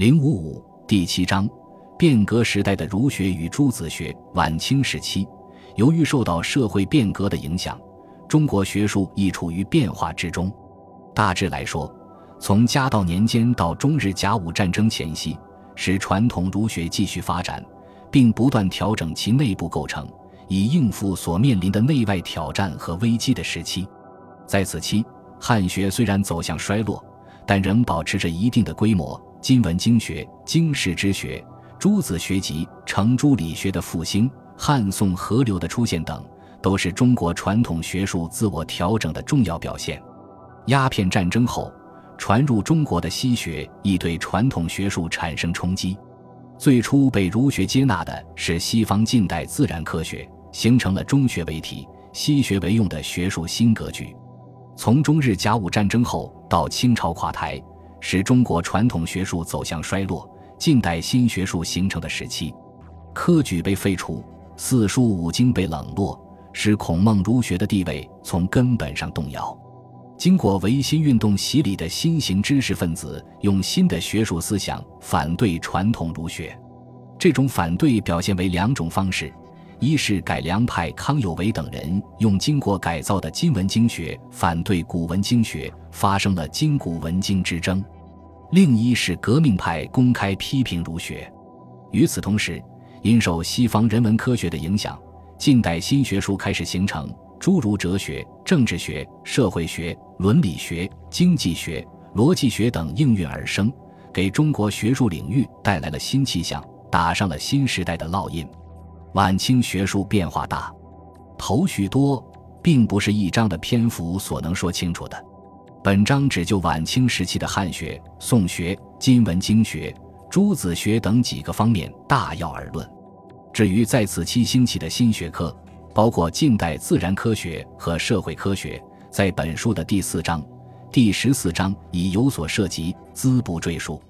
零五五第七章：变革时代的儒学与诸子学。晚清时期，由于受到社会变革的影响，中国学术亦处于变化之中。大致来说，从嘉道年间到中日甲午战争前夕，是传统儒学继续发展，并不断调整其内部构成，以应付所面临的内外挑战和危机的时期。在此期，汉学虽然走向衰落，但仍保持着一定的规模。今文经学、经世之学、诸子学集、程朱理学的复兴、汉宋河流的出现等，都是中国传统学术自我调整的重要表现。鸦片战争后，传入中国的西学亦对传统学术产生冲击。最初被儒学接纳的是西方近代自然科学，形成了中学为体、西学为用的学术新格局。从中日甲午战争后到清朝垮台，使中国传统学术走向衰落，近代新学术形成的时期，科举被废除，四书五经被冷落，使孔孟儒学的地位从根本上动摇。经过维新运动洗礼的新型知识分子，用新的学术思想反对传统儒学，这种反对表现为两种方式。一是改良派康有为等人用经过改造的今文经学反对古文经学，发生了今古文经之争；另一是革命派公开批评儒学。与此同时，因受西方人文科学的影响，近代新学术开始形成，诸如哲学、政治学、社会学、伦理学、经济学、逻辑学等应运而生，给中国学术领域带来了新气象，打上了新时代的烙印。晚清学术变化大，头绪多，并不是一章的篇幅所能说清楚的。本章只就晚清时期的汉学、宋学、今文经学、诸子学等几个方面大要而论。至于在此期兴起的新学科，包括近代自然科学和社会科学，在本书的第四章、第十四章已有所涉及，兹不赘述。